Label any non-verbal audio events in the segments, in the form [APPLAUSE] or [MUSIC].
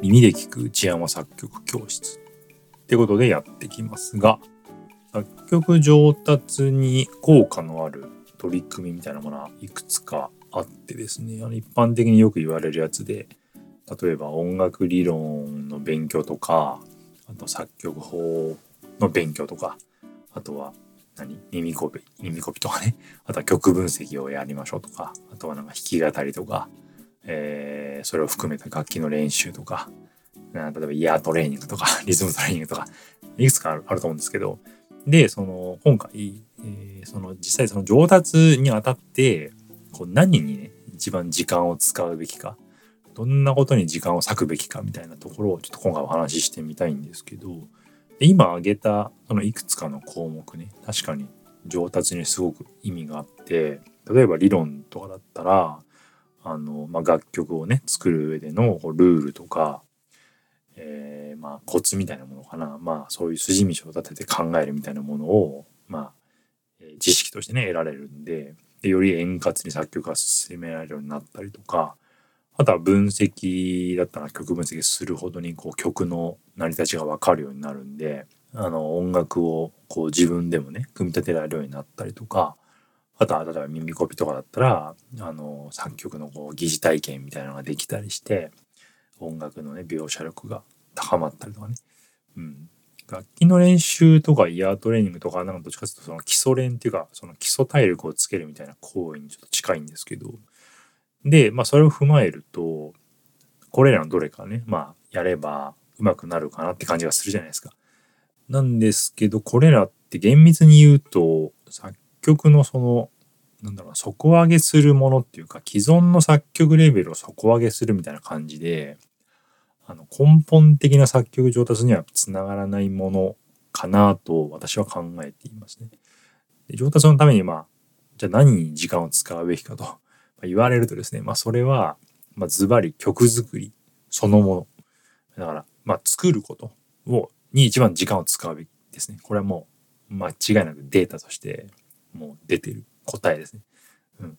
耳で聞く内山作曲教室ってことでやってきますが作曲上達に効果のある取り組みみたいなものはいくつかあってですねあの一般的によく言われるやつで例えば音楽理論の勉強とかあと作曲法の勉強とかあとは何？耳コピ耳コピとかね。[LAUGHS] あとは曲分析をやりましょうとか。あとはなんか弾き語りとか、えー、それを含めた楽器の練習とか。例えばイヤートレーニングとか [LAUGHS] リズムトレーニングとか。いくつかあると思うんですけど。でその今回、えー、その実際その上達にあたってこう何にね一番時間を使うべきか。どんなことに時間を割くべきかみたいなところをちょっと今回お話ししてみたいんですけど。今挙げたそのいくつかの項目ね確かに上達にすごく意味があって例えば理論とかだったらあの、まあ、楽曲をね作る上でのルールとか、えー、まあコツみたいなものかな。まあそういう筋道を立てて考えるみたいなものをまあ知識としてね得られるんででより円滑に作曲が進められるようになったりとかあとは分析だったら曲分析するほどにこう曲の成り立ちが分かるようになるんであの音楽をこう自分でもね組み立てられるようになったりとかあとは例えば耳コピとかだったらあの作曲のこう疑似体験みたいなのができたりして音楽のね描写力が高まったりとかね、うん、楽器の練習とかイヤートレーニングとかなんかどっちかというとその基礎練っていうかその基礎体力をつけるみたいな行為にちょっと近いんですけどで、まあ、それを踏まえると、これらのどれかね、まあ、やればうまくなるかなって感じがするじゃないですか。なんですけど、これらって厳密に言うと、作曲のその、なんだろう、底上げするものっていうか、既存の作曲レベルを底上げするみたいな感じで、あの根本的な作曲上達にはつながらないものかなと私は考えていますね。で上達のためにまあじゃあ何に時間を使うべきかと言われるとですね、まあ、それは、まあ、ズバリ曲作りそのもの。だから、まあ、作ることを、に一番時間を使うべきですね。これはもう、間違いなくデータとして、もう出てる答えですね。うん。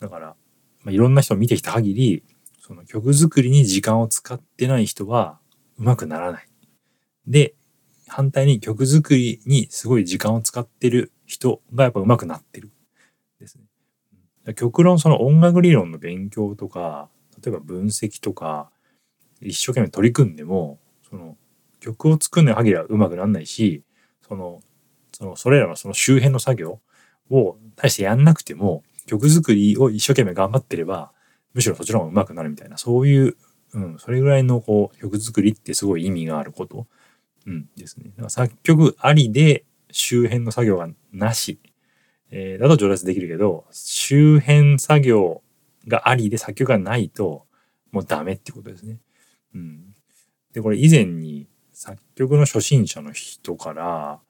だから、まあ、いろんな人を見てきた限り、その曲作りに時間を使ってない人は、うまくならない。で、反対に曲作りにすごい時間を使ってる人がやっぱ上手くなってる。極論その音楽理論の勉強とか例えば分析とか一生懸命取り組んでもその曲を作るの限りはうまくなんないしそのそのそれらのその周辺の作業を大してやんなくても曲作りを一生懸命頑張ってればむしろそちらもうまくなるみたいなそういう、うん、それぐらいのこう曲作りってすごい意味があること、うん、ですね。作曲ありで周辺の作業がなしえー、だと上達できるけど周辺作業がありで作曲がないともうダメってことですね。うん、でこれ以前に作曲の初心者の人から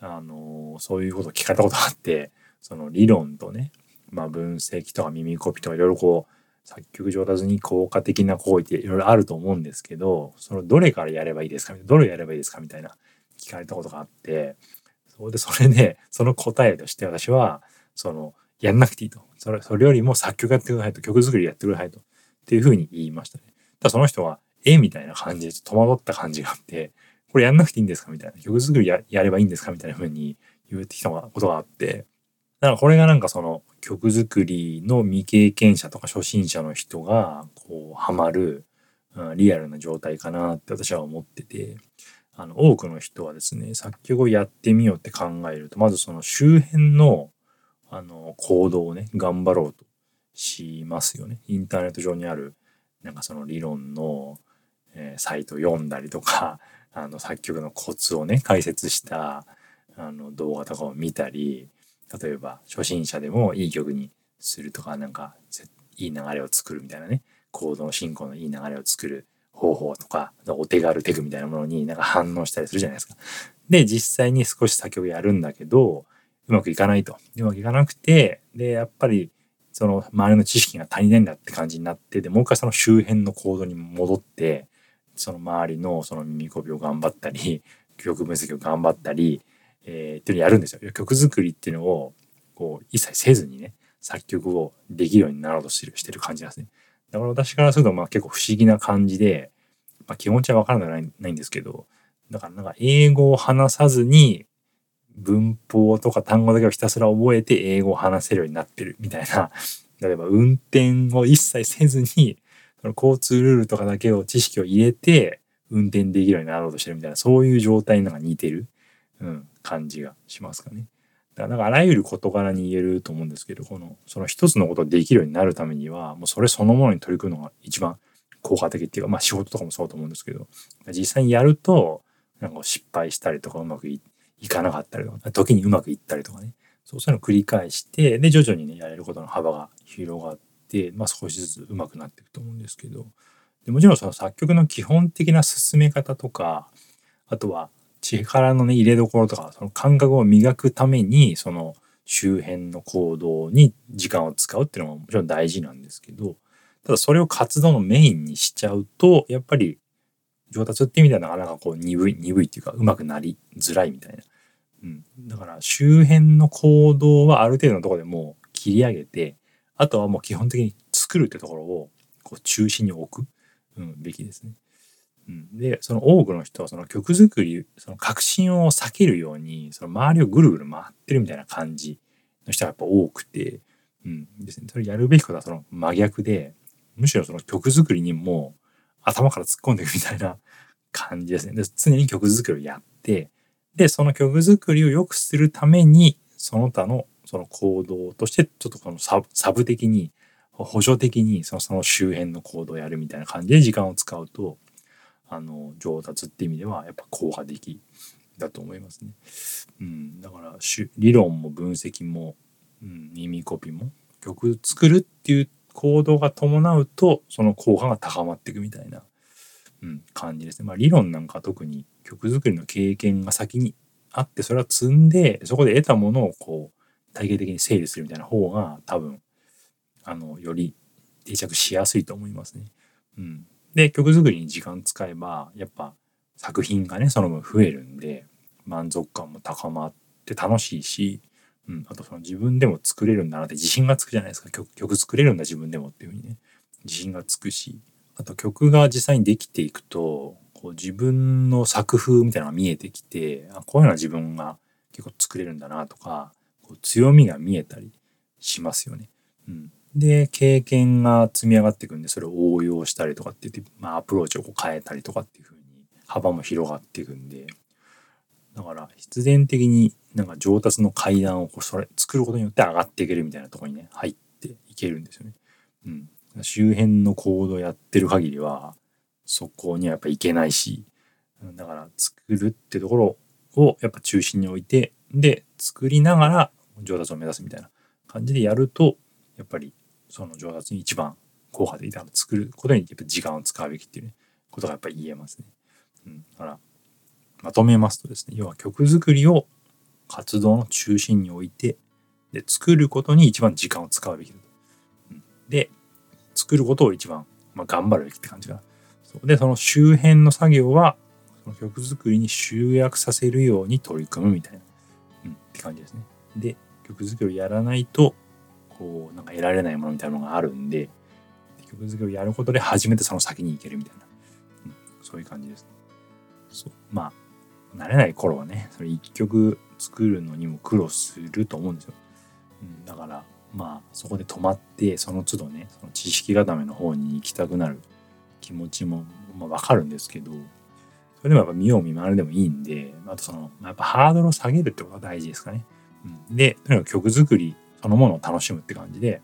あのー、そういうことを聞かれたことがあってその理論とね、まあ、分析とか耳コピとかいろいろこう作曲上達に効果的な行為っていろいろあると思うんですけどそのどれからやればいいですか？どれやればいいですか？みたいな聞かれたことがあってでそれで [LAUGHS] その答えとして私はそのやんなくていいと。それそれよりも作曲やってくださいと曲作りやってくださいとっていうふうに言いましたね。ただその人はえみたいな感じで戸惑った感じがあってこれやんなくていいんですかみたいな。曲作りややればいいんですかみたいなふうに言ってきたことがあって。だからこれがなんかその曲作りの未経験者とか初心者の人がこうハマる、うん、リアルな状態かなって私は思ってて。あの多くの人はですね作曲をやってみようって考えるとまずその周辺のあの行動をね頑張ろうとしますよね。インターネット上にあるなんかその理論の、えー、サイト読んだりとか [LAUGHS] あの作曲のコツをね解説したあの動画とかを見たり例えば初心者でもいい曲にするとかなんかいい流れを作るみたいなね行動進行のいい流れを作る方法とか、お手軽テクみたいなものになんか反応したりするじゃないですか。で、実際に少し作曲やるんだけど、うまくいかないと。うまくいかなくて、で、やっぱり、その周りの知識が足りないんだって感じになって、で、もう一回その周辺のコードに戻って、その周りのその耳コピを頑張ったり、[LAUGHS] 曲分析を頑張ったり、えー、っていうのをやるんですよ。曲作りっていうのを、こう、一切せずにね、作曲をできるようになろうとしてるしてる感じなんですね。だから私からするとまあ結構不思議な感じで、まあ、気持ちはわからないないんですけどだからなんか英語を話さずに文法とか単語だけをひたすら覚えて英語を話せるようになってるみたいな [LAUGHS] 例えば運転を一切せずにその交通ルールとかだけを知識を入れて運転できるようになろうとしてるみたいなそういう状態になんか似てる、うん、感じがしますかね。だからなんかあらゆる事柄に言えると思うんですけどこのその一つのことをできるようになるためにはもうそれそのものに取り組むのが一番効果的っていうかまあ仕事とかもそうと思うんですけど実際にやるとなんか失敗したりとかうまくいかなかったりとか時にうまくいったりとかね。そうそういうのを繰り返してで徐々にねやれることの幅が広がって、まあ、少しずつうまくなっていくと思うんですけど。でもちろんその作曲の基本的な進め方とかあとは力のね入れどころとかその感覚を磨くためにその周辺の行動に時間を使うっていうのももちろん大事なんですけどただそれを活動のメインにしちゃうとやっぱり上達って意味ではなかなかこう鈍い鈍いっていうかうまくなりづらいみたいな、うん、だから周辺の行動はある程度のところでもう切り上げてあとはもう基本的に作るってところをこう中心に置く、うん、べきですね。でその多くの人はその曲作りその革新を避けるようにその周りをぐるぐる回ってるみたいな感じの人がやっぱ多くて、うん。ですね、それやるべきことはその真逆でむしろその曲作りにも頭から突っ込んでいくみたいな感じですね。で常に曲作りをやってでその曲作りを良くするためにその他のその行動としてちょっとこのサブサブ的に補助的にそのその周辺の行動をやるみたいな感じで時間を使うとあの上達っていう意味ではやっぱ効果的だと思いますね。うん、だから理論も分析も、うん、耳コピも曲作るっていう行動が伴うとその効果が高まっていくみたいな、うん、感じですね。まあ、理論なんか特に曲作りの経験が先にあってそれは積んでそこで得たものをこう体系的に整理するみたいな方が多分あのより定着しやすいと思いますね。うん、で曲作りに時間使えばやっぱ作品がねその分増えるんで満足感も高まって楽しいし、うん、あとその自分でも作れるんだなって自信がつくじゃないですか。曲曲作れるんだ自分でもっていうふうにね。自信がつくしあと曲が実際にできていくとこう自分の作風みたいなのが見えてきてあこういうのは自分が結構作れるんだなとかこう強みが見えたりしますよね。うん、で経験が積み上がっていくんでそれを応用したりとかって言って、まあ、アプローチをこう変えたりとかっていう風に幅も広がっていくんで。だから必然的になんか上達の階段をこうそれ作ることによって上がっていけるみたいなとこにね入っていけるんですよね。うん、周辺の行動やってる限りはそこにはやっぱいけないしだから作るってところをやっぱ中心に置いてで作りながら上達を目指すみたいな感じでやるとやっぱりその上達に一番効果的だと作ることにやっぱ時間を使うべきっていう、ね、ことがやっぱり言えますね。うん、だからまとめますとですね要は曲作りを活動の中心に置いてで作ることに一番時間を使うべきだと。うん、で作ることを一番、まあ、頑張るべきって感じかな。そうでその周辺の作業はその曲作りに集約させるように取り組むみたいな、うん、って感じですね。で曲作りをやらないとこうなんか得られないものみたいなのがあるんで曲作りをやることで初めてその先に行けるみたいな、うん、そういう感じです、そうまあ慣れない頃はねそれ一曲作るのにも苦労すると思うんですよ、うん、だからまあそこで止まってその都度ねその知識固めの方に行きたくなる気持ちも、まあ、分かるんですけどそれでもやっぱ見よう見まねでもいいんであとそのやっぱハードルを下げるってことが大事ですかね、うん、でとにかく曲作りそのものを楽しむって感じで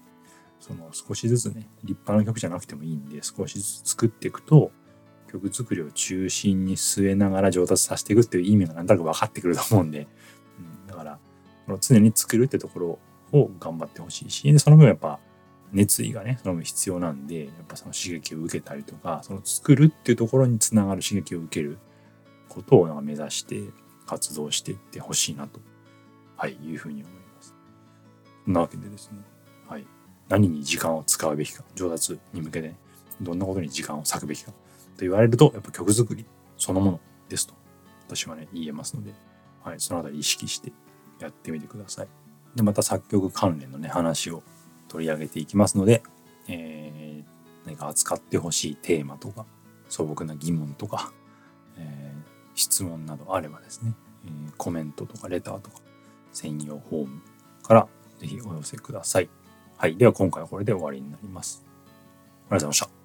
その少しずつね立派な曲じゃなくてもいいんで少しずつ作っていくと曲作りを中心に据えながら上達させていくっていう意味がなんとなく分かってくると思うんで、うん、だからの常に作るってところを頑張ってほしいしでその分やっぱ熱意がねその分必要なんでやっぱその刺激を受けたりとかその作るっていうところにつながる刺激を受けることをなんか目指して活動していってほしいなと、はい、いうふうに思います。なわけでですね、はい、何に時間を使うべきか。上達に向けて、ね、どんなことに時間を割くべきか。と言われるとやっぱ曲作りそのものですと。私はね言えますので、はい、そのあたり意識してやってみてください。でまた作曲関連のね話を取り上げていきますので、えー、何か扱ってほしいテーマとか素朴な疑問とか、えー、質問などあればですね、えー、コメントとかレターとか専用フォームからぜひお寄せください。はい。では今回はこれで終わりになります。ありがとうございました。